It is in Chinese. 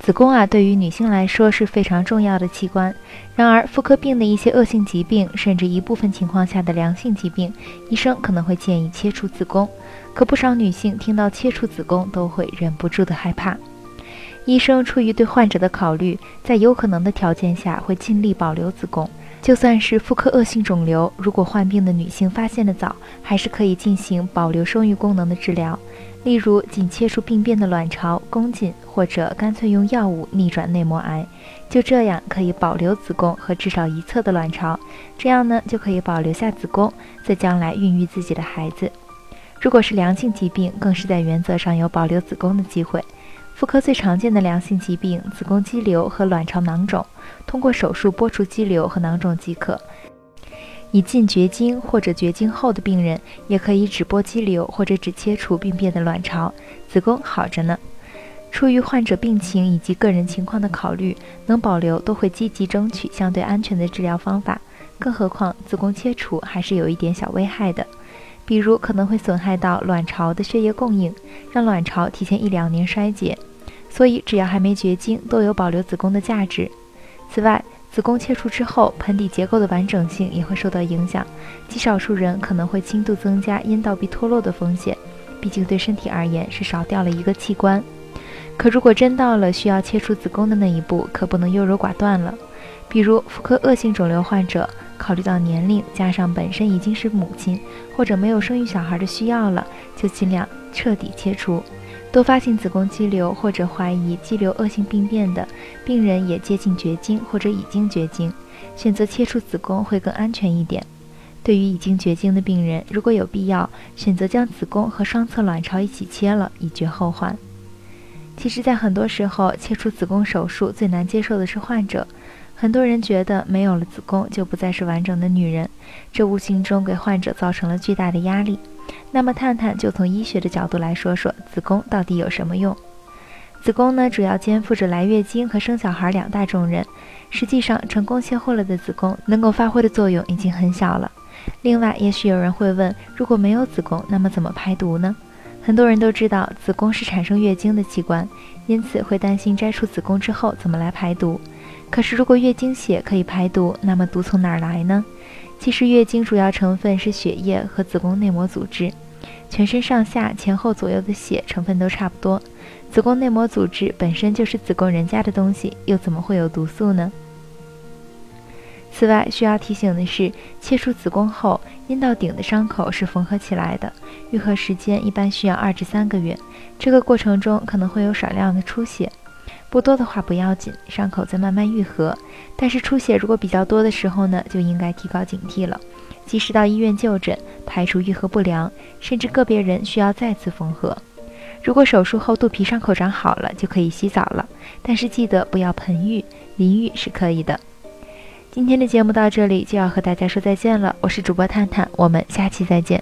子宫啊，对于女性来说是非常重要的器官。然而，妇科病的一些恶性疾病，甚至一部分情况下的良性疾病，医生可能会建议切除子宫。可不少女性听到切除子宫，都会忍不住的害怕。医生出于对患者的考虑，在有可能的条件下，会尽力保留子宫。就算是妇科恶性肿瘤，如果患病的女性发现的早，还是可以进行保留生育功能的治疗。例如，仅切除病变的卵巢、宫颈，或者干脆用药物逆转内膜癌，就这样可以保留子宫和至少一侧的卵巢，这样呢就可以保留下子宫，在将来孕育自己的孩子。如果是良性疾病，更是在原则上有保留子宫的机会。妇科最常见的良性疾病，子宫肌瘤和卵巢囊肿，通过手术剥除肌瘤和囊肿即可。已近绝经或者绝经后的病人，也可以只剥肌瘤或者只切除病变的卵巢，子宫好着呢。出于患者病情以及个人情况的考虑，能保留都会积极争取相对安全的治疗方法。更何况子宫切除还是有一点小危害的，比如可能会损害到卵巢的血液供应，让卵巢提前一两年衰竭。所以只要还没绝经，都有保留子宫的价值。此外，子宫切除之后，盆底结构的完整性也会受到影响，极少数人可能会轻度增加阴道壁脱落的风险。毕竟对身体而言是少掉了一个器官。可如果真到了需要切除子宫的那一步，可不能优柔寡断了。比如妇科恶性肿瘤患者，考虑到年龄，加上本身已经是母亲或者没有生育小孩的需要了，就尽量彻底切除。多发性子宫肌瘤或者怀疑肌瘤恶性病变的病人也接近绝经或者已经绝经，选择切除子宫会更安全一点。对于已经绝经的病人，如果有必要，选择将子宫和双侧卵巢一起切了，以绝后患。其实，在很多时候，切除子宫手术最难接受的是患者。很多人觉得没有了子宫就不再是完整的女人，这无形中给患者造成了巨大的压力。那么，探探就从医学的角度来说说子宫到底有什么用。子宫呢，主要肩负着来月经和生小孩两大重任。实际上，成功切获了的子宫能够发挥的作用已经很小了。另外，也许有人会问，如果没有子宫，那么怎么排毒呢？很多人都知道子宫是产生月经的器官，因此会担心摘除子宫之后怎么来排毒。可是，如果月经血可以排毒，那么毒从哪儿来呢？其实，月经主要成分是血液和子宫内膜组织，全身上下前后左右的血成分都差不多。子宫内膜组织本身就是子宫人家的东西，又怎么会有毒素呢？此外，需要提醒的是，切除子宫后，阴道顶的伤口是缝合起来的，愈合时间一般需要二至三个月，这个过程中可能会有少量的出血。不多的话不要紧，伤口在慢慢愈合。但是出血如果比较多的时候呢，就应该提高警惕了，及时到医院就诊，排除愈合不良，甚至个别人需要再次缝合。如果手术后肚皮伤口长好了，就可以洗澡了，但是记得不要盆浴，淋浴是可以的。今天的节目到这里就要和大家说再见了，我是主播探探，我们下期再见。